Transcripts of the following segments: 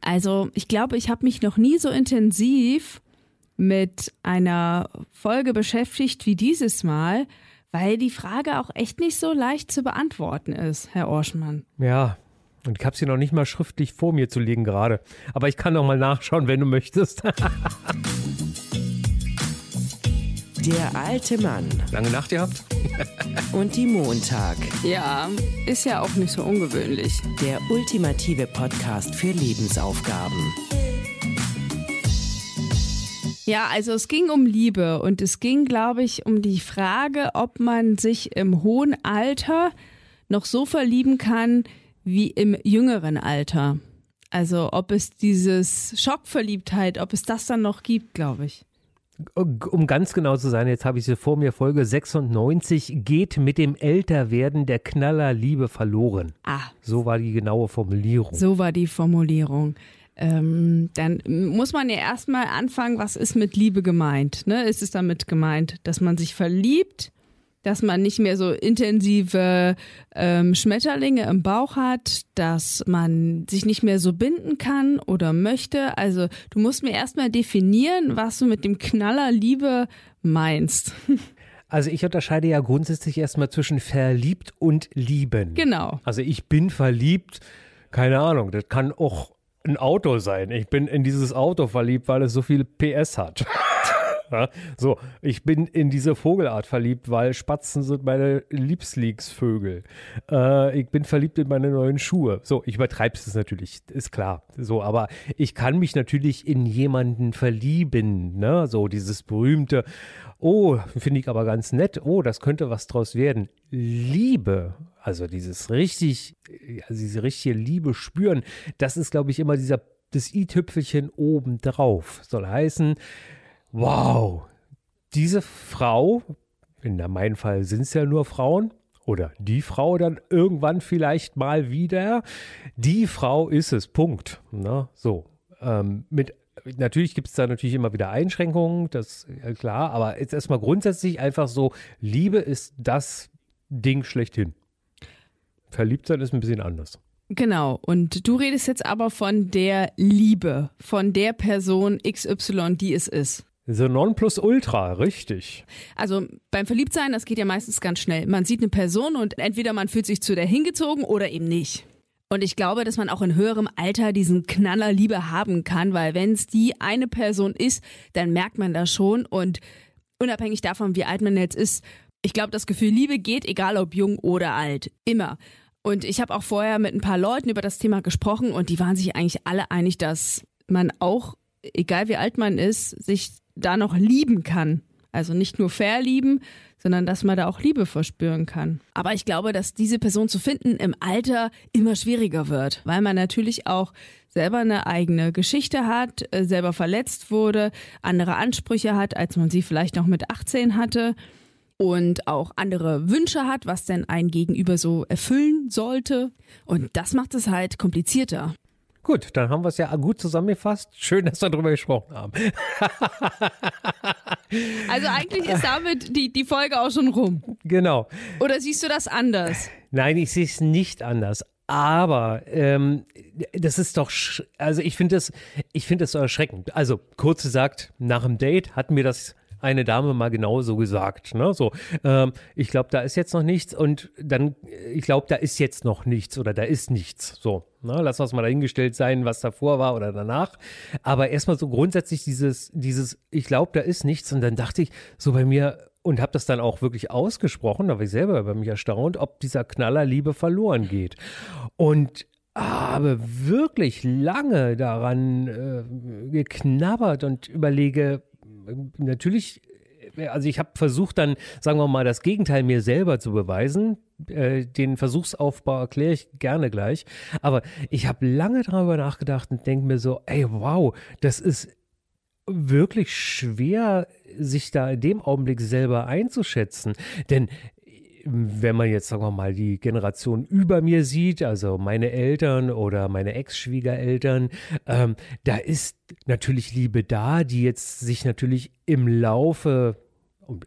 Also ich glaube, ich habe mich noch nie so intensiv mit einer Folge beschäftigt wie dieses Mal, weil die Frage auch echt nicht so leicht zu beantworten ist, Herr Orschmann. Ja, und ich habe sie noch nicht mal schriftlich vor mir zu legen gerade. Aber ich kann noch mal nachschauen, wenn du möchtest. Der alte Mann Lange Nacht gehabt? und die Montag. Ja, ist ja auch nicht so ungewöhnlich. Der ultimative Podcast für Lebensaufgaben. Ja, also es ging um Liebe und es ging, glaube ich, um die Frage, ob man sich im hohen Alter noch so verlieben kann wie im jüngeren Alter. Also ob es dieses Schockverliebtheit, ob es das dann noch gibt, glaube ich. Um ganz genau zu sein, jetzt habe ich sie vor mir, Folge 96, geht mit dem Älterwerden der Knaller Liebe verloren. Ah. So war die genaue Formulierung. So war die Formulierung. Ähm, dann muss man ja erstmal anfangen, was ist mit Liebe gemeint? Ne? Ist es damit gemeint, dass man sich verliebt, dass man nicht mehr so intensive ähm, Schmetterlinge im Bauch hat, dass man sich nicht mehr so binden kann oder möchte? Also du musst mir erstmal definieren, was du mit dem Knaller Liebe meinst. Also ich unterscheide ja grundsätzlich erstmal zwischen verliebt und lieben. Genau. Also ich bin verliebt, keine Ahnung, das kann auch ein Auto sein. Ich bin in dieses Auto verliebt, weil es so viel PS hat. So, ich bin in diese Vogelart verliebt, weil Spatzen sind meine Liebslingsvögel. Äh, ich bin verliebt in meine neuen Schuhe. So, ich übertreibe es natürlich, ist klar. So, aber ich kann mich natürlich in jemanden verlieben. Ne? So, dieses berühmte, oh, finde ich aber ganz nett, oh, das könnte was draus werden. Liebe, also dieses richtig, also diese richtige Liebe spüren, das ist, glaube ich, immer dieser, das i-Tüpfelchen oben drauf. Soll heißen, wow, diese Frau, in meinem Fall sind es ja nur Frauen, oder die Frau dann irgendwann vielleicht mal wieder, die Frau ist es, Punkt. Na, so, ähm, mit Natürlich gibt es da natürlich immer wieder Einschränkungen, das ist klar, aber jetzt erstmal grundsätzlich einfach so, Liebe ist das Ding schlechthin. Verliebt sein ist ein bisschen anders. Genau, und du redest jetzt aber von der Liebe, von der Person XY, die es ist. The Nonplusultra, richtig. Also beim Verliebtsein, das geht ja meistens ganz schnell. Man sieht eine Person und entweder man fühlt sich zu der hingezogen oder eben nicht. Und ich glaube, dass man auch in höherem Alter diesen Knaller Liebe haben kann, weil wenn es die eine Person ist, dann merkt man das schon und unabhängig davon, wie alt man jetzt ist, ich glaube, das Gefühl Liebe geht, egal ob jung oder alt, immer. Und ich habe auch vorher mit ein paar Leuten über das Thema gesprochen und die waren sich eigentlich alle einig, dass man auch, egal wie alt man ist, sich da noch lieben kann. Also nicht nur verlieben, sondern dass man da auch Liebe verspüren kann. Aber ich glaube, dass diese Person zu finden im Alter immer schwieriger wird, weil man natürlich auch selber eine eigene Geschichte hat, äh, selber verletzt wurde, andere Ansprüche hat, als man sie vielleicht noch mit 18 hatte und auch andere Wünsche hat, was denn ein Gegenüber so erfüllen sollte. Und das macht es halt komplizierter. Gut, dann haben wir es ja gut zusammengefasst. Schön, dass wir darüber gesprochen haben. also eigentlich ist damit die, die Folge auch schon rum. Genau. Oder siehst du das anders? Nein, ich sehe es nicht anders. Aber ähm, das ist doch, also ich finde das, ich finde das so erschreckend. Also kurz gesagt, nach dem Date hat mir das eine Dame mal genauso gesagt. Ne? So, ähm, ich glaube, da ist jetzt noch nichts und dann, ich glaube, da ist jetzt noch nichts oder da ist nichts. So, ne? lass uns mal dahingestellt sein, was davor war oder danach. Aber erstmal so grundsätzlich dieses, dieses, ich glaube, da ist nichts und dann dachte ich so bei mir, und habe das dann auch wirklich ausgesprochen, da war ich selber bei mich erstaunt, ob dieser Knaller Liebe verloren geht. Und habe wirklich lange daran äh, geknabbert und überlege, natürlich, also ich habe versucht dann, sagen wir mal, das Gegenteil mir selber zu beweisen. Äh, den Versuchsaufbau erkläre ich gerne gleich. Aber ich habe lange darüber nachgedacht und denke mir so, ey, wow, das ist wirklich schwer, sich da in dem Augenblick selber einzuschätzen. Denn wenn man jetzt, sagen wir mal, die Generation über mir sieht, also meine Eltern oder meine Ex-Schwiegereltern, ähm, da ist natürlich Liebe da, die jetzt sich natürlich im Laufe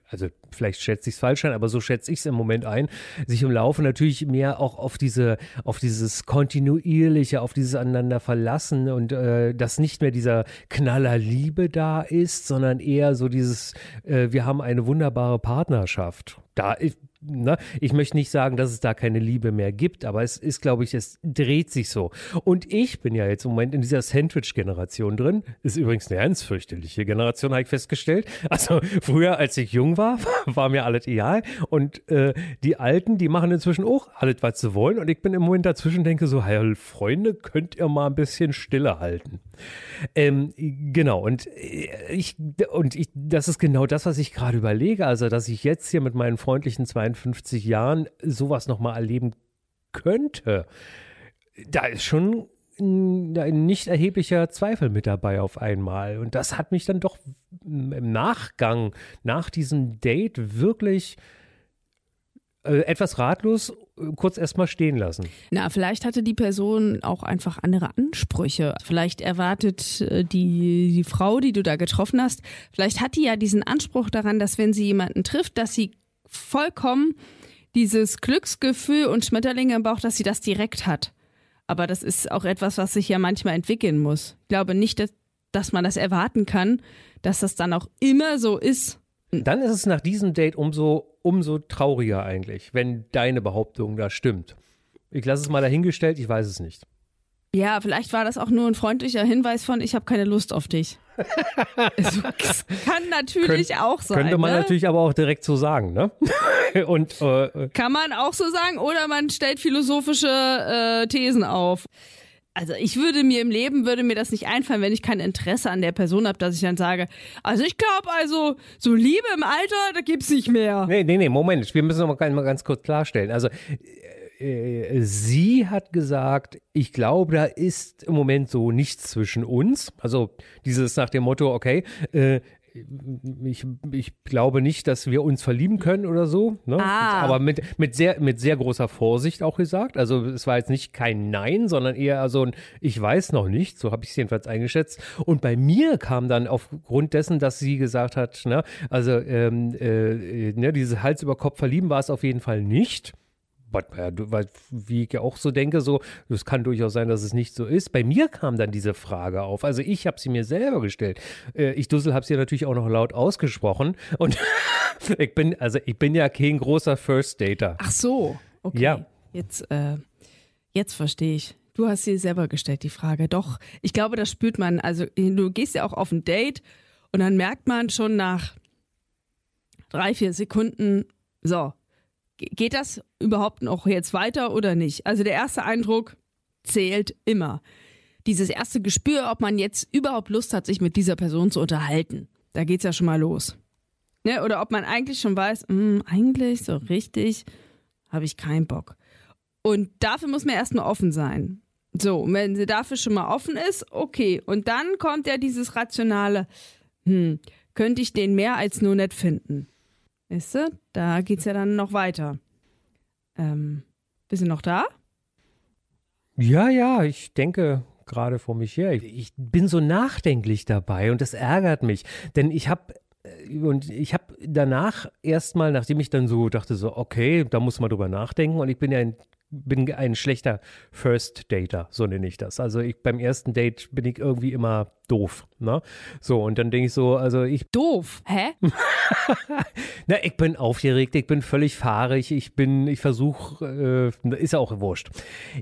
also vielleicht schätze ich es falsch ein, aber so schätze ich es im Moment ein, sich im Laufe natürlich mehr auch auf diese, auf dieses kontinuierliche, auf dieses aneinander verlassen und äh, dass nicht mehr dieser Knaller Liebe da ist, sondern eher so dieses, äh, wir haben eine wunderbare Partnerschaft. Da Ne? Ich möchte nicht sagen, dass es da keine Liebe mehr gibt, aber es ist, glaube ich, es dreht sich so. Und ich bin ja jetzt im Moment in dieser Sandwich-Generation drin. Ist übrigens eine ganz fürchterliche Generation, habe ich festgestellt. Also früher, als ich jung war, war mir alles egal. Und äh, die Alten, die machen inzwischen auch alles, was sie wollen. Und ich bin im Moment dazwischen, denke so, hey, Freunde, könnt ihr mal ein bisschen stille halten. Ähm, genau, und äh, ich, und ich, das ist genau das, was ich gerade überlege. Also, dass ich jetzt hier mit meinen freundlichen 52 Jahren sowas nochmal erleben könnte. Da ist schon ein nicht erheblicher Zweifel mit dabei auf einmal. Und das hat mich dann doch im Nachgang, nach diesem Date, wirklich äh, etwas ratlos äh, kurz erstmal stehen lassen. Na, vielleicht hatte die Person auch einfach andere Ansprüche. Vielleicht erwartet äh, die, die Frau, die du da getroffen hast, vielleicht hat die ja diesen Anspruch daran, dass wenn sie jemanden trifft, dass sie vollkommen dieses Glücksgefühl und Schmetterlinge im Bauch, dass sie das direkt hat. Aber das ist auch etwas, was sich ja manchmal entwickeln muss. Ich glaube nicht, dass, dass man das erwarten kann, dass das dann auch immer so ist. Dann ist es nach diesem Date umso, umso trauriger eigentlich, wenn deine Behauptung da stimmt. Ich lasse es mal dahingestellt, ich weiß es nicht. Ja, vielleicht war das auch nur ein freundlicher Hinweis von, ich habe keine Lust auf dich. also, das kann natürlich Könnt, auch sein. Könnte man ne? natürlich aber auch direkt so sagen, ne? Und, äh, kann man auch so sagen oder man stellt philosophische äh, Thesen auf. Also ich würde mir im Leben, würde mir das nicht einfallen, wenn ich kein Interesse an der Person habe, dass ich dann sage, also ich glaube also, so Liebe im Alter, da gibt's nicht mehr. Nee, nee, nee, Moment, wir müssen noch mal ganz kurz klarstellen. Also äh, sie hat gesagt, ich glaube, da ist im Moment so nichts zwischen uns. Also dieses nach dem Motto, okay, äh, ich, ich glaube nicht, dass wir uns verlieben können oder so. Ne? Ah. Aber mit, mit, sehr, mit sehr großer Vorsicht auch gesagt. Also es war jetzt nicht kein Nein, sondern eher so ein Ich weiß noch nicht. So habe ich es jedenfalls eingeschätzt. Und bei mir kam dann aufgrund dessen, dass sie gesagt hat, ne, also ähm, äh, ne, dieses Hals über Kopf verlieben war es auf jeden Fall nicht weil, wie ich ja auch so denke, so, es kann durchaus sein, dass es nicht so ist. Bei mir kam dann diese Frage auf. Also ich habe sie mir selber gestellt. Äh, ich Dussel habe sie natürlich auch noch laut ausgesprochen. Und ich bin, also ich bin ja kein großer First Dater. Ach so, okay. Ja. Jetzt, äh, jetzt verstehe ich. Du hast sie selber gestellt, die Frage. Doch, ich glaube, das spürt man. Also du gehst ja auch auf ein Date und dann merkt man schon nach drei, vier Sekunden, so, geht das überhaupt noch jetzt weiter oder nicht? Also der erste Eindruck zählt immer. Dieses erste Gespür, ob man jetzt überhaupt Lust hat, sich mit dieser Person zu unterhalten. Da geht's ja schon mal los. Ne? Oder ob man eigentlich schon weiß, mh, hm, eigentlich so richtig habe ich keinen Bock. Und dafür muss man erstmal offen sein. So, und wenn sie dafür schon mal offen ist, okay. Und dann kommt ja dieses rationale, hm, könnte ich den mehr als nur nett finden. Weißt du, da geht's ja dann noch weiter. Ähm, bist du noch da? Ja, ja, ich denke gerade vor mich her. Ich, ich bin so nachdenklich dabei und das ärgert mich, denn ich habe äh, und ich habe danach erstmal, nachdem ich dann so dachte, so, okay, da muss man drüber nachdenken. Und ich bin ja ein bin ein schlechter First Dater, so nenne ich das. Also ich beim ersten Date bin ich irgendwie immer doof, ne? So und dann denke ich so, also ich doof, hä? Na, ich bin aufgeregt, ich bin völlig fahrig, ich bin, ich versuche, äh, ist ja auch wurscht.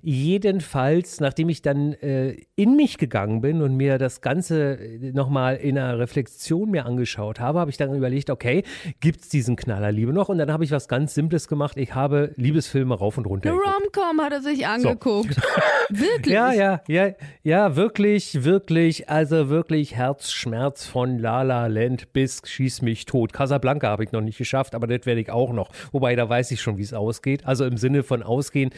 Jedenfalls, nachdem ich dann äh, in mich gegangen bin und mir das Ganze nochmal in einer Reflexion mir angeschaut habe, habe ich dann überlegt, okay, gibt es diesen Knallerliebe noch? Und dann habe ich was ganz Simples gemacht. Ich habe Liebesfilme rauf und runter. Romcom hat er sich angeguckt. So. wirklich? Ja, ja, ja, ja, wirklich, wirklich. Also wirklich Herzschmerz von La La Land bis Schieß mich tot. Casablanca habe ich noch nicht geschafft, aber das werde ich auch noch. Wobei, da weiß ich schon, wie es ausgeht. Also im Sinne von ausgehen.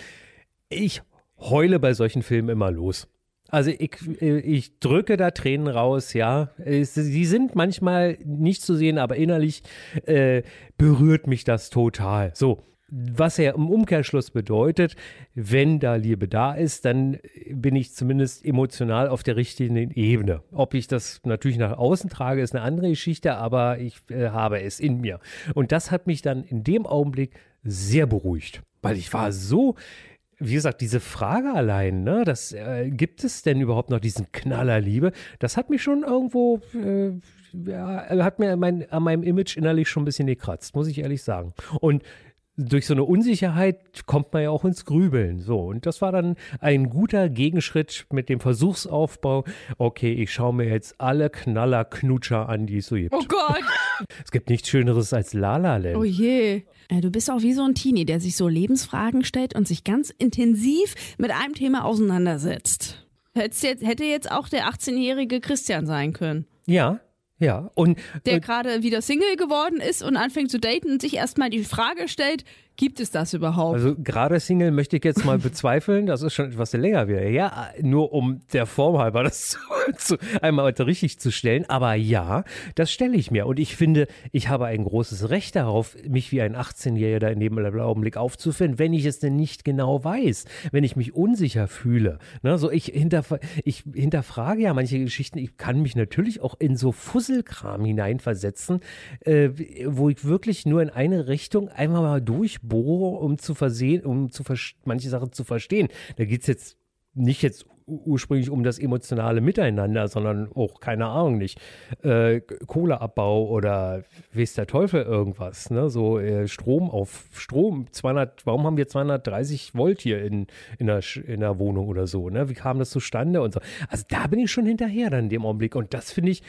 Ich heule bei solchen Filmen immer los. Also ich, ich drücke da Tränen raus, ja. Sie sind manchmal nicht zu sehen, aber innerlich äh, berührt mich das total. So, was ja im Umkehrschluss bedeutet, wenn da Liebe da ist, dann bin ich zumindest emotional auf der richtigen Ebene. Ob ich das natürlich nach außen trage, ist eine andere Geschichte, aber ich äh, habe es in mir. Und das hat mich dann in dem Augenblick sehr beruhigt, weil ich war so wie gesagt, diese Frage allein, ne, das äh, gibt es denn überhaupt noch diesen Knaller Liebe? Das hat mich schon irgendwo, äh, ja, hat mir mein, an meinem Image innerlich schon ein bisschen gekratzt, muss ich ehrlich sagen. Und durch so eine Unsicherheit kommt man ja auch ins Grübeln. So, und das war dann ein guter Gegenschritt mit dem Versuchsaufbau. Okay, ich schaue mir jetzt alle Knaller-Knutscher an, die es so gibt. Oh Gott! es gibt nichts Schöneres als Lala Land. Oh je. Du bist auch wie so ein Teenie, der sich so Lebensfragen stellt und sich ganz intensiv mit einem Thema auseinandersetzt. Hätte jetzt auch der 18-jährige Christian sein können. Ja, ja, und. Der gerade wieder Single geworden ist und anfängt zu daten und sich erstmal die Frage stellt, Gibt es das überhaupt? Also gerade Single möchte ich jetzt mal bezweifeln, das ist schon etwas länger wieder. Ja, nur um der Form halber das zu, einmal heute richtig zu stellen. Aber ja, das stelle ich mir. Und ich finde, ich habe ein großes Recht darauf, mich wie ein 18-Jähriger in dem Augenblick aufzufinden, wenn ich es denn nicht genau weiß, wenn ich mich unsicher fühle. Ne, so ich, hinterf ich hinterfrage ja manche Geschichten. Ich kann mich natürlich auch in so Fusselkram hineinversetzen, äh, wo ich wirklich nur in eine Richtung einmal mal durch bohre, um zu versehen, um zu manche Sachen zu verstehen. Da geht es jetzt nicht jetzt ursprünglich um das emotionale Miteinander, sondern auch, keine Ahnung nicht, äh, Kohleabbau oder weiß der Teufel irgendwas, ne? so äh, Strom auf Strom, 200, warum haben wir 230 Volt hier in, in, der, in der Wohnung oder so, ne? wie kam das zustande und so. Also da bin ich schon hinterher dann in dem Augenblick und das finde ich,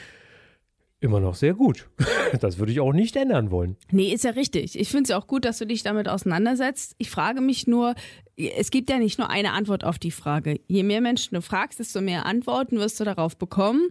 immer noch sehr gut. Das würde ich auch nicht ändern wollen. Nee, ist ja richtig. Ich finde es ja auch gut, dass du dich damit auseinandersetzt. Ich frage mich nur, es gibt ja nicht nur eine Antwort auf die Frage. Je mehr Menschen du fragst, desto mehr Antworten wirst du darauf bekommen.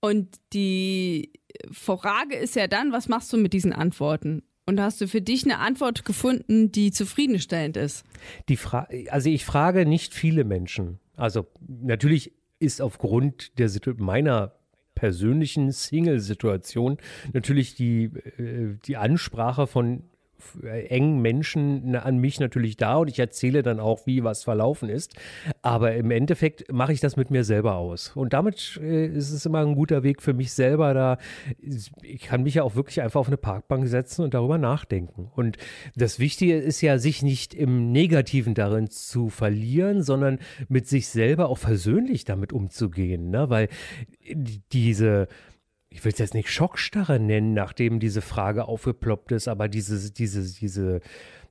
Und die Frage ist ja dann, was machst du mit diesen Antworten? Und hast du für dich eine Antwort gefunden, die zufriedenstellend ist? Die Fra also ich frage nicht viele Menschen. Also natürlich ist aufgrund der meiner persönlichen Single-Situation. Natürlich die, äh, die Ansprache von engen Menschen an mich natürlich da und ich erzähle dann auch, wie was verlaufen ist. Aber im Endeffekt mache ich das mit mir selber aus. Und damit äh, ist es immer ein guter Weg für mich selber da. Ich kann mich ja auch wirklich einfach auf eine Parkbank setzen und darüber nachdenken. Und das Wichtige ist ja, sich nicht im Negativen darin zu verlieren, sondern mit sich selber auch versöhnlich damit umzugehen. Ne? Weil diese ich will es jetzt nicht Schockstarre nennen, nachdem diese Frage aufgeploppt ist, aber diese, diese, diese,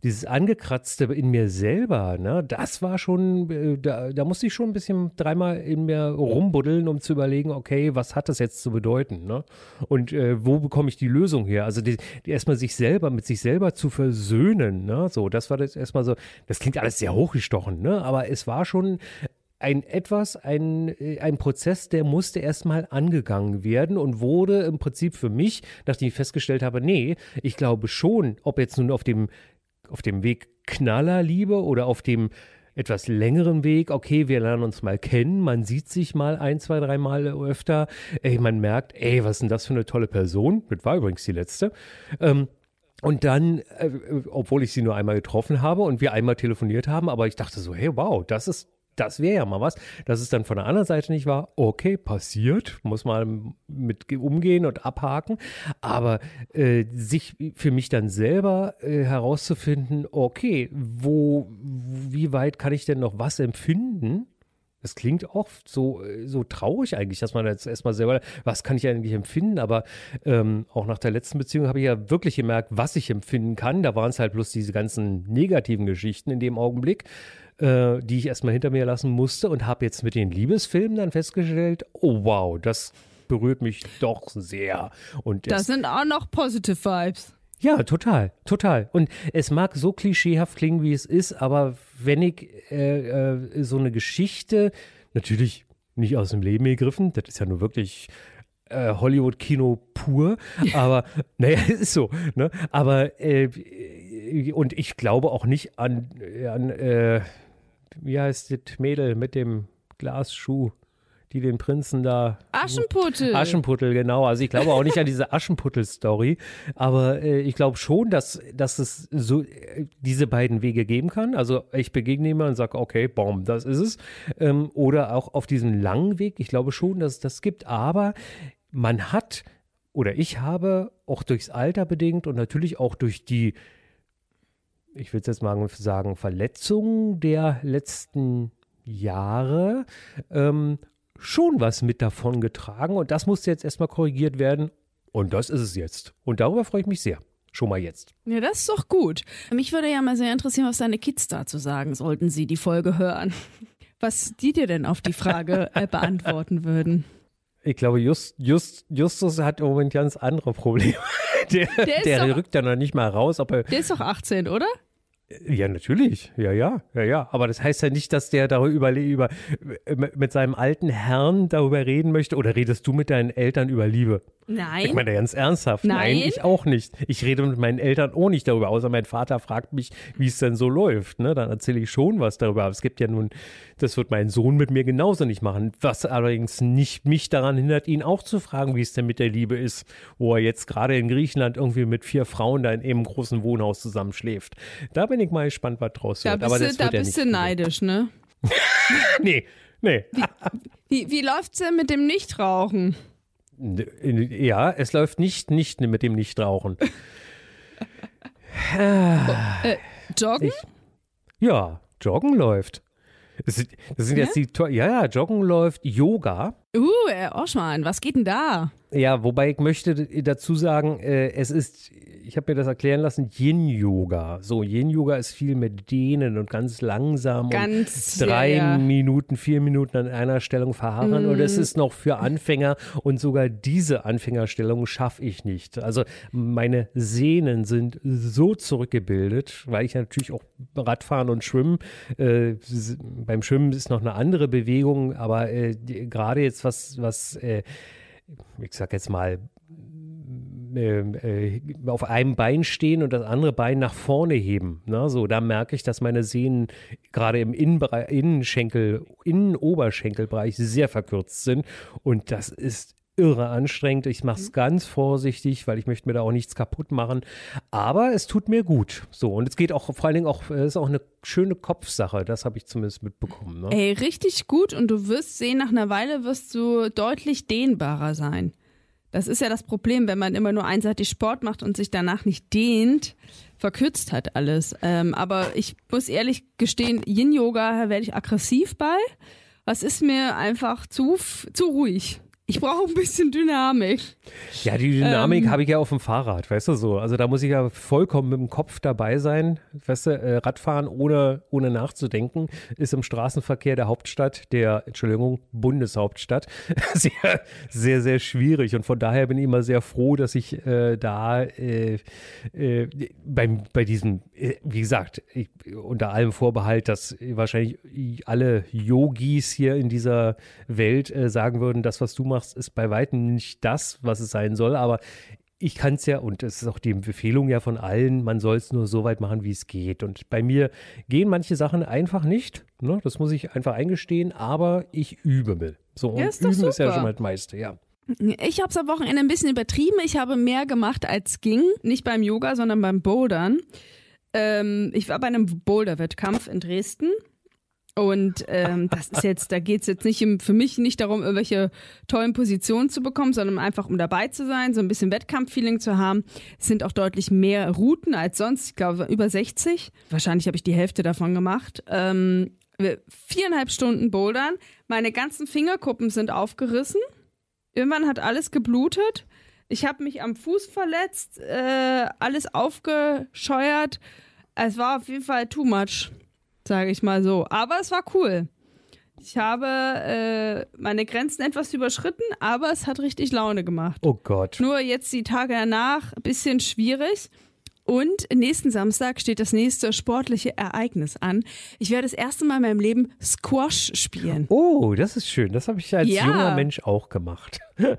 dieses Angekratzte in mir selber, ne, das war schon, äh, da, da musste ich schon ein bisschen dreimal in mir rumbuddeln, um zu überlegen, okay, was hat das jetzt zu bedeuten, ne? Und äh, wo bekomme ich die Lösung her? Also die, die erstmal sich selber, mit sich selber zu versöhnen, ne? So, das war das erstmal so, das klingt alles sehr hochgestochen, ne? Aber es war schon ein etwas, ein, äh, ein Prozess, der musste erstmal angegangen werden und wurde im Prinzip für mich, nachdem ich festgestellt habe, nee, ich glaube schon, ob jetzt nun auf dem, auf dem Weg Knallerliebe oder auf dem etwas längeren Weg, okay, wir lernen uns mal kennen, man sieht sich mal ein, zwei, drei Mal öfter, ey, man merkt, ey, was ist denn das für eine tolle Person? Das war übrigens die letzte. Ähm, und dann, äh, obwohl ich sie nur einmal getroffen habe und wir einmal telefoniert haben, aber ich dachte so, hey, wow, das ist das wäre ja mal was. Dass es dann von der anderen Seite nicht war, okay, passiert, muss man mit umgehen und abhaken. Aber äh, sich für mich dann selber äh, herauszufinden, okay, wo, wie weit kann ich denn noch was empfinden? Das klingt auch so, so traurig eigentlich, dass man jetzt erstmal selber, was kann ich eigentlich empfinden? Aber ähm, auch nach der letzten Beziehung habe ich ja wirklich gemerkt, was ich empfinden kann. Da waren es halt bloß diese ganzen negativen Geschichten in dem Augenblick äh, die ich erstmal hinter mir lassen musste und habe jetzt mit den Liebesfilmen dann festgestellt, oh wow, das berührt mich doch sehr. Und das sind auch noch positive Vibes. Ja, total, total. Und es mag so klischeehaft klingen, wie es ist, aber wenn ich äh, äh, so eine Geschichte, natürlich nicht aus dem Leben gegriffen, das ist ja nur wirklich äh, Hollywood-Kino pur, aber naja, es ist so, ne? Aber äh, und ich glaube auch nicht an, an äh, wie heißt das Mädel mit dem Glasschuh? die den Prinzen da. Aschenputtel. Aschenputtel, genau. Also ich glaube auch nicht an diese Aschenputtel-Story, aber äh, ich glaube schon, dass, dass es so äh, diese beiden Wege geben kann. Also ich begegne jemanden und sage, okay, boom, das ist es. Ähm, oder auch auf diesem langen Weg. Ich glaube schon, dass es das gibt, aber man hat oder ich habe auch durchs Alter bedingt und natürlich auch durch die ich will jetzt mal sagen, Verletzungen der letzten Jahre ähm, schon was mit davon getragen und das musste jetzt erstmal korrigiert werden und das ist es jetzt. Und darüber freue ich mich sehr. Schon mal jetzt. Ja, das ist doch gut. Mich würde ja mal sehr interessieren, was deine Kids dazu sagen, sollten sie die Folge hören. Was die dir denn auf die Frage äh, beantworten würden. Ich glaube, Just, Just, Justus hat im Moment ganz andere Probleme. Der, der, der rückt ja noch nicht mal raus. Ob er, der ist doch 18, oder? Ja, natürlich. Ja, ja, ja, ja. Aber das heißt ja nicht, dass der darüber über, mit seinem alten Herrn darüber reden möchte. Oder redest du mit deinen Eltern über Liebe? Nein. Ich meine ganz ernsthaft. Nein. Nein. ich auch nicht. Ich rede mit meinen Eltern auch nicht darüber, außer mein Vater fragt mich, wie es denn so läuft. Ne? Dann erzähle ich schon was darüber. Aber es gibt ja nun, das wird mein Sohn mit mir genauso nicht machen. Was allerdings nicht mich daran hindert, ihn auch zu fragen, wie es denn mit der Liebe ist, wo er jetzt gerade in Griechenland irgendwie mit vier Frauen da in einem großen Wohnhaus zusammenschläft. Da bin ich mal gespannt, was draus wird. Da bist, Aber das du, da bist du neidisch, ne? nee, nee. Wie, wie, wie läuft's denn mit dem Nichtrauchen? Ja, es läuft nicht, nicht mit dem Nichtrauchen. äh, joggen? Ich, ja, Joggen läuft. Das, sind, das sind ja? jetzt die, ja, ja, Joggen läuft, Yoga. Uh, Herr Oschmann, was geht denn da? Ja, wobei ich möchte dazu sagen, äh, es ist ich habe mir das erklären lassen, Yin-Yoga. So, Yin-Yoga ist viel mit Dehnen und ganz langsam ganz, und drei ja, ja. Minuten, vier Minuten an einer Stellung verharren. Mm. Und es mhm. ist noch für Anfänger und sogar diese Anfängerstellung schaffe ich nicht. Also meine Sehnen sind so zurückgebildet, weil ich natürlich auch Radfahren und Schwimmen, äh, beim Schwimmen ist noch eine andere Bewegung, aber äh, gerade jetzt was, was äh, ich sag jetzt mal, ähm, äh, auf einem Bein stehen und das andere Bein nach vorne heben. Ne? So, da merke ich, dass meine Sehnen gerade im Innenschenkel, Innenoberschenkelbereich sehr verkürzt sind. Und das ist irre anstrengend. Ich mache es mhm. ganz vorsichtig, weil ich möchte mir da auch nichts kaputt machen. Aber es tut mir gut. So, und es geht auch vor allen Dingen auch, es ist auch eine schöne Kopfsache. Das habe ich zumindest mitbekommen. Ne? Ey, richtig gut. Und du wirst sehen, nach einer Weile wirst du deutlich dehnbarer sein. Das ist ja das Problem, wenn man immer nur einseitig Sport macht und sich danach nicht dehnt, verkürzt hat alles. Ähm, aber ich muss ehrlich gestehen, Yin-Yoga werde ich aggressiv bei. Was ist mir einfach zu, zu ruhig. Ich brauche ein bisschen Dynamik. Ja, die Dynamik ähm, habe ich ja auf dem Fahrrad, weißt du so. Also da muss ich ja vollkommen mit dem Kopf dabei sein. Weißt du, äh, Radfahren ohne, ohne nachzudenken ist im Straßenverkehr der Hauptstadt, der, Entschuldigung, Bundeshauptstadt, sehr, sehr, sehr schwierig. Und von daher bin ich immer sehr froh, dass ich äh, da äh, äh beim, bei diesem, äh, wie gesagt, ich, unter allem Vorbehalt, dass wahrscheinlich alle Yogis hier in dieser Welt sagen würden, das, was du machst, machst, ist bei weitem nicht das, was es sein soll, aber ich kann es ja, und es ist auch die Empfehlung ja von allen, man soll es nur so weit machen, wie es geht. Und bei mir gehen manche Sachen einfach nicht. Ne? Das muss ich einfach eingestehen, aber ich übe. So, und ja, ist üben super. ist ja schon mal das meiste, ja. Ich habe es am Wochenende ein bisschen übertrieben. Ich habe mehr gemacht als ging. Nicht beim Yoga, sondern beim Bouldern. Ähm, ich war bei einem Boulder-Wettkampf in Dresden und ähm, das ist jetzt, da geht es jetzt nicht im, für mich nicht darum, irgendwelche tollen Positionen zu bekommen, sondern einfach um dabei zu sein, so ein bisschen Wettkampffeeling zu haben. Es sind auch deutlich mehr Routen als sonst, ich glaube über 60. Wahrscheinlich habe ich die Hälfte davon gemacht. Ähm, viereinhalb Stunden Bouldern. Meine ganzen Fingerkuppen sind aufgerissen. Irgendwann hat alles geblutet. Ich habe mich am Fuß verletzt, äh, alles aufgescheuert. Es war auf jeden Fall too much sage ich mal so. Aber es war cool. Ich habe äh, meine Grenzen etwas überschritten, aber es hat richtig Laune gemacht. Oh Gott. Nur jetzt die Tage danach ein bisschen schwierig. Und nächsten Samstag steht das nächste sportliche Ereignis an. Ich werde das erste Mal in meinem Leben Squash spielen. Oh, das ist schön. Das habe ich als ja. junger Mensch auch gemacht. Und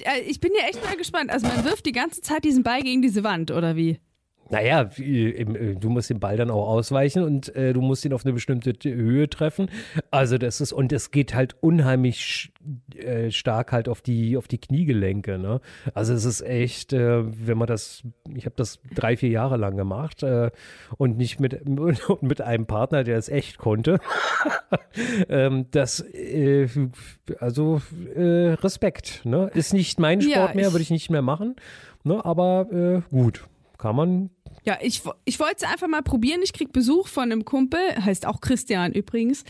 äh, ich bin ja echt mal gespannt. Also man wirft die ganze Zeit diesen Ball gegen diese Wand, oder wie? Naja, äh, du musst den Ball dann auch ausweichen und äh, du musst ihn auf eine bestimmte Höhe treffen. Also das ist, und es geht halt unheimlich äh, stark halt auf die, auf die Kniegelenke. Ne? Also es ist echt, äh, wenn man das, ich habe das drei, vier Jahre lang gemacht äh, und nicht mit, mit einem Partner, der es echt konnte. ähm, das, äh, also Respekt. Ne? Ist nicht mein Sport ja, mehr, würde ich nicht mehr machen. Ne? Aber gut, kann man ja, ich, ich wollte es einfach mal probieren. Ich krieg Besuch von einem Kumpel, heißt auch Christian übrigens.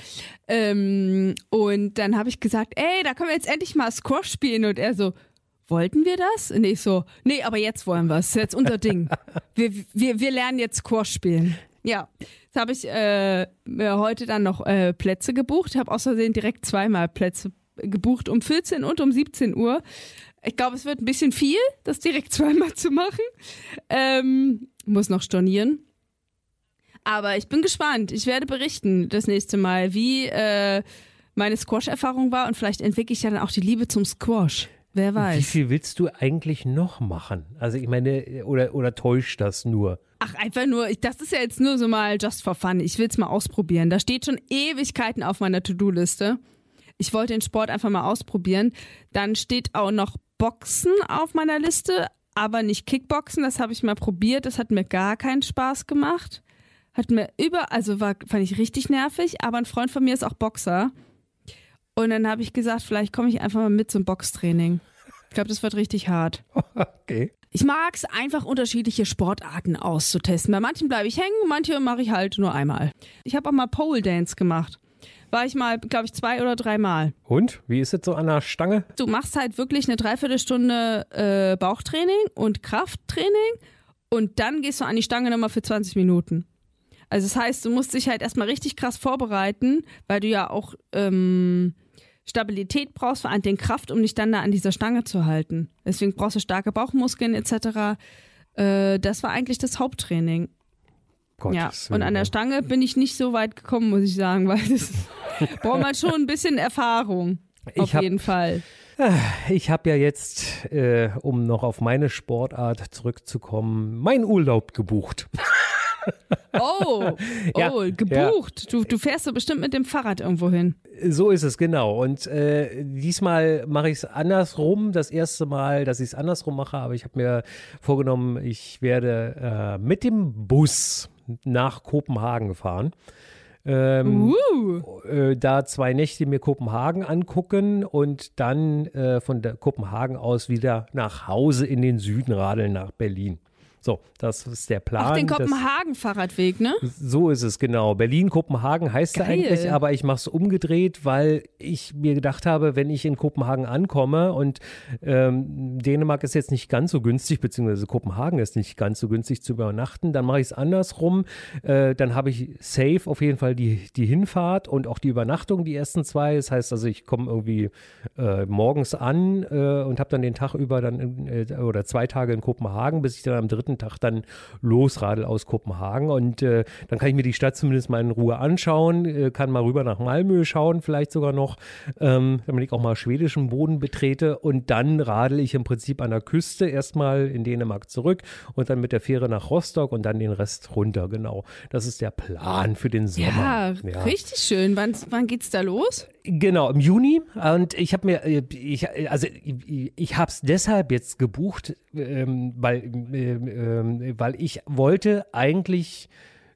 Ähm, und dann habe ich gesagt, ey, da können wir jetzt endlich mal Squash spielen. Und er so, wollten wir das? Und ich so, nee, aber jetzt wollen wir es. Jetzt unser Ding. Wir, wir, wir lernen jetzt Squash spielen. Ja, jetzt habe ich äh, heute dann noch äh, Plätze gebucht. Habe außerdem direkt zweimal Plätze gebucht, um 14 und um 17 Uhr. Ich glaube, es wird ein bisschen viel, das direkt zweimal zu machen. Ähm, muss noch stornieren. Aber ich bin gespannt. Ich werde berichten das nächste Mal, wie äh, meine Squash-Erfahrung war und vielleicht entwickle ich ja dann auch die Liebe zum Squash. Wer weiß. Wie viel willst du eigentlich noch machen? Also ich meine, oder, oder täuscht das nur? Ach, einfach nur, das ist ja jetzt nur so mal just for fun. Ich will es mal ausprobieren. Da steht schon Ewigkeiten auf meiner To-Do-Liste. Ich wollte den Sport einfach mal ausprobieren. Dann steht auch noch Boxen auf meiner Liste, aber nicht Kickboxen. Das habe ich mal probiert. Das hat mir gar keinen Spaß gemacht. Hat mir über, also war, fand ich richtig nervig. Aber ein Freund von mir ist auch Boxer. Und dann habe ich gesagt, vielleicht komme ich einfach mal mit zum Boxtraining. Ich glaube, das wird richtig hart. Okay. Ich mag es einfach, unterschiedliche Sportarten auszutesten. Bei manchen bleibe ich hängen, manche mache ich halt nur einmal. Ich habe auch mal Pole Dance gemacht war ich mal, glaube ich, zwei oder dreimal. Und? Wie ist es so an der Stange? Du machst halt wirklich eine Dreiviertelstunde äh, Bauchtraining und Krafttraining und dann gehst du an die Stange nochmal für 20 Minuten. Also das heißt, du musst dich halt erstmal richtig krass vorbereiten, weil du ja auch ähm, Stabilität brauchst, vor allem den Kraft, um dich dann da an dieser Stange zu halten. Deswegen brauchst du starke Bauchmuskeln etc. Äh, das war eigentlich das Haupttraining. Gottes ja, und an der Stange bin ich nicht so weit gekommen, muss ich sagen, weil das braucht man schon ein bisschen Erfahrung. Auf hab, jeden Fall. Ich habe ja jetzt, äh, um noch auf meine Sportart zurückzukommen, meinen Urlaub gebucht. Oh, oh, ja, gebucht. Ja. Du, du fährst so bestimmt mit dem Fahrrad irgendwo hin. So ist es, genau. Und äh, diesmal mache ich es andersrum. Das erste Mal, dass ich es andersrum mache, aber ich habe mir vorgenommen, ich werde äh, mit dem Bus nach Kopenhagen gefahren. Ähm, uh. äh, da zwei Nächte mir Kopenhagen angucken und dann äh, von Kopenhagen aus wieder nach Hause in den Süden radeln nach Berlin. So, das ist der Plan. Ach, den Kopenhagen-Fahrradweg, ne? So ist es, genau. Berlin-Kopenhagen heißt er eigentlich, aber ich mache es umgedreht, weil ich mir gedacht habe, wenn ich in Kopenhagen ankomme und ähm, Dänemark ist jetzt nicht ganz so günstig, beziehungsweise Kopenhagen ist nicht ganz so günstig zu übernachten, dann mache ich es andersrum. Äh, dann habe ich safe auf jeden Fall die, die Hinfahrt und auch die Übernachtung, die ersten zwei. Das heißt also, ich komme irgendwie äh, morgens an äh, und habe dann den Tag über dann in, äh, oder zwei Tage in Kopenhagen, bis ich dann am dritten Tag dann losradel aus Kopenhagen. Und äh, dann kann ich mir die Stadt zumindest mal in Ruhe anschauen, äh, kann mal rüber nach Malmö schauen, vielleicht sogar noch, ähm, damit ich auch mal schwedischen Boden betrete. Und dann radel ich im Prinzip an der Küste erstmal in Dänemark zurück und dann mit der Fähre nach Rostock und dann den Rest runter. Genau. Das ist der Plan für den Sommer. Ja, ja. richtig schön. Wann, wann geht's da los? Genau, im Juni. Und ich habe mir, äh, ich, also ich, ich habe es deshalb jetzt gebucht, ähm, weil, ähm, weil ich wollte eigentlich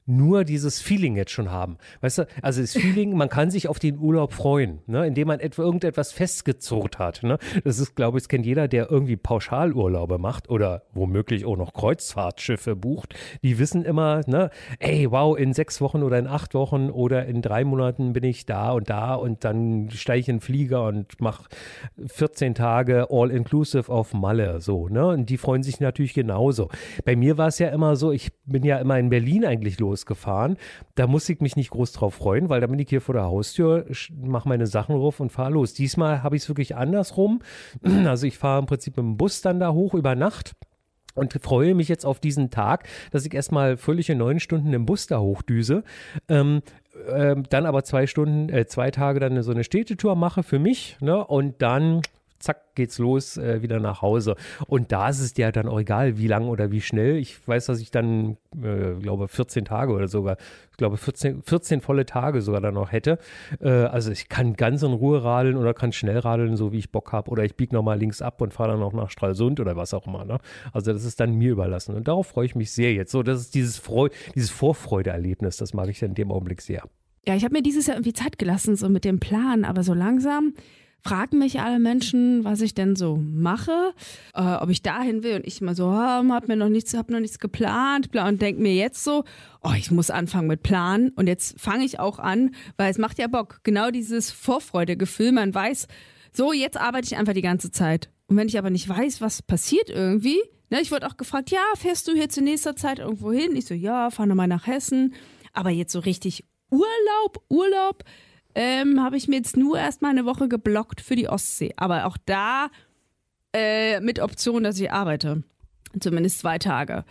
nur dieses Feeling jetzt schon haben. Weißt du, also das Feeling, man kann sich auf den Urlaub freuen, ne, indem man etwa irgendetwas festgezurrt hat. Ne? Das ist, glaube ich, das kennt jeder, der irgendwie Pauschalurlaube macht oder womöglich auch noch Kreuzfahrtschiffe bucht. Die wissen immer, ne, ey, wow, in sechs Wochen oder in acht Wochen oder in drei Monaten bin ich da und da und dann steige ich in den Flieger und mache 14 Tage all-inclusive auf Malle, so, ne? Und die freuen sich natürlich genauso. Bei mir war es ja immer so, ich bin ja immer in Berlin eigentlich los losgefahren. Da muss ich mich nicht groß drauf freuen, weil da bin ich hier vor der Haustür, mache meine Sachen ruf und fahre los. Diesmal habe ich es wirklich andersrum. Also ich fahre im Prinzip mit dem Bus dann da hoch über Nacht und freue mich jetzt auf diesen Tag, dass ich erstmal völlige neun Stunden im Bus da hochdüse. Ähm, ähm, dann aber zwei Stunden, äh, zwei Tage dann so eine Städtetour mache für mich, ne? Und dann zack, geht's los, äh, wieder nach Hause. Und da ist es dir dann auch egal, wie lang oder wie schnell. Ich weiß, dass ich dann, äh, glaube 14 Tage oder sogar, ich glaube 14, 14 volle Tage sogar dann noch hätte. Äh, also ich kann ganz in Ruhe radeln oder kann schnell radeln, so wie ich Bock habe. Oder ich biege nochmal links ab und fahre dann auch nach Stralsund oder was auch immer. Ne? Also das ist dann mir überlassen. Und darauf freue ich mich sehr jetzt. So, das ist dieses, Freu dieses Vorfreude-Erlebnis, das mag ich dann in dem Augenblick sehr. Ja, ich habe mir dieses Jahr irgendwie Zeit gelassen, so mit dem Plan, aber so langsam fragen mich alle Menschen, was ich denn so mache, äh, ob ich dahin will. Und ich immer so, oh, hab mir noch nichts, hab noch nichts geplant und denke mir jetzt so, oh, ich muss anfangen mit Planen. Und jetzt fange ich auch an, weil es macht ja Bock. Genau dieses Vorfreudegefühl, man weiß, so jetzt arbeite ich einfach die ganze Zeit. Und wenn ich aber nicht weiß, was passiert irgendwie, ne, ich wurde auch gefragt, ja, fährst du hier zu nächster Zeit irgendwo hin? Ich so, ja, fahr nochmal nach Hessen, aber jetzt so richtig Urlaub, Urlaub, ähm, habe ich mir jetzt nur erstmal eine Woche geblockt für die Ostsee. Aber auch da äh, mit Option, dass ich arbeite. Zumindest zwei Tage.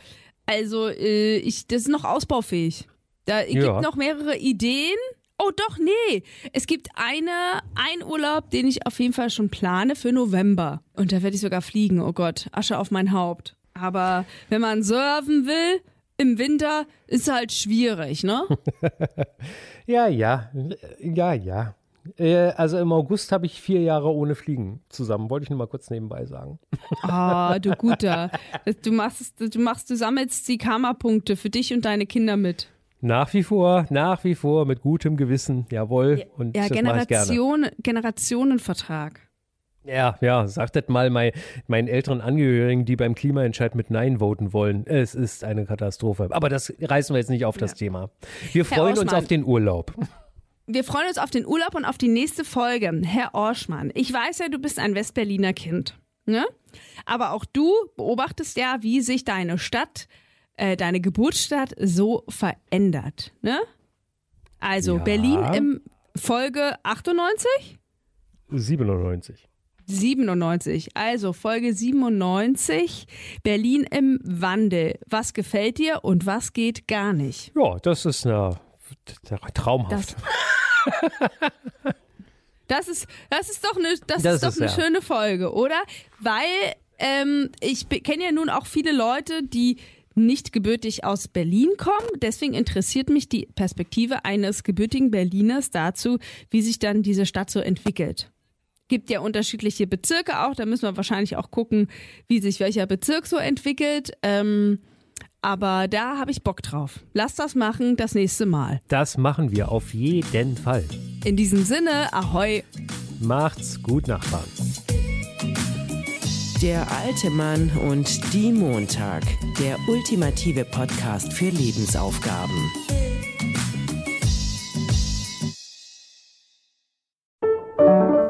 Also, äh, ich, das ist noch ausbaufähig. Da ja. gibt noch mehrere Ideen. Oh doch, nee. Es gibt eine, ein Urlaub, den ich auf jeden Fall schon plane für November. Und da werde ich sogar fliegen. Oh Gott, Asche auf mein Haupt. Aber wenn man surfen will, im Winter ist halt schwierig, ne? ja, ja, ja, ja. Äh, also im August habe ich vier Jahre ohne Fliegen zusammen. Wollte ich nur mal kurz nebenbei sagen. Ah, du Guter. Du machst, du machst, du sammelst die Karma-Punkte für dich und deine Kinder mit. Nach wie vor, nach wie vor mit gutem Gewissen, jawohl. Und ja, Generation, Generationenvertrag. Ja, ja, sagt das mal mein, meinen älteren Angehörigen, die beim Klimaentscheid mit Nein voten wollen. Es ist eine Katastrophe. Aber das reißen wir jetzt nicht auf das ja. Thema. Wir freuen uns auf den Urlaub. Wir freuen uns auf den Urlaub und auf die nächste Folge. Herr Orschmann, ich weiß ja, du bist ein Westberliner Kind. Ne? Aber auch du beobachtest ja, wie sich deine Stadt, äh, deine Geburtsstadt so verändert. Ne? Also ja. Berlin im Folge 98? 97. 97. Also Folge 97. Berlin im Wandel. Was gefällt dir und was geht gar nicht? Ja, das ist eine, traumhaft. Das, das, ist, das ist doch eine, das, das ist doch eine ja. schöne Folge, oder? Weil ähm, ich kenne ja nun auch viele Leute, die nicht gebürtig aus Berlin kommen. Deswegen interessiert mich die Perspektive eines gebürtigen Berliners dazu, wie sich dann diese Stadt so entwickelt gibt ja unterschiedliche Bezirke auch. Da müssen wir wahrscheinlich auch gucken, wie sich welcher Bezirk so entwickelt. Ähm, aber da habe ich Bock drauf. Lass das machen das nächste Mal. Das machen wir auf jeden Fall. In diesem Sinne, ahoi. Macht's gut, Nachbarn. Der alte Mann und die Montag. Der ultimative Podcast für Lebensaufgaben.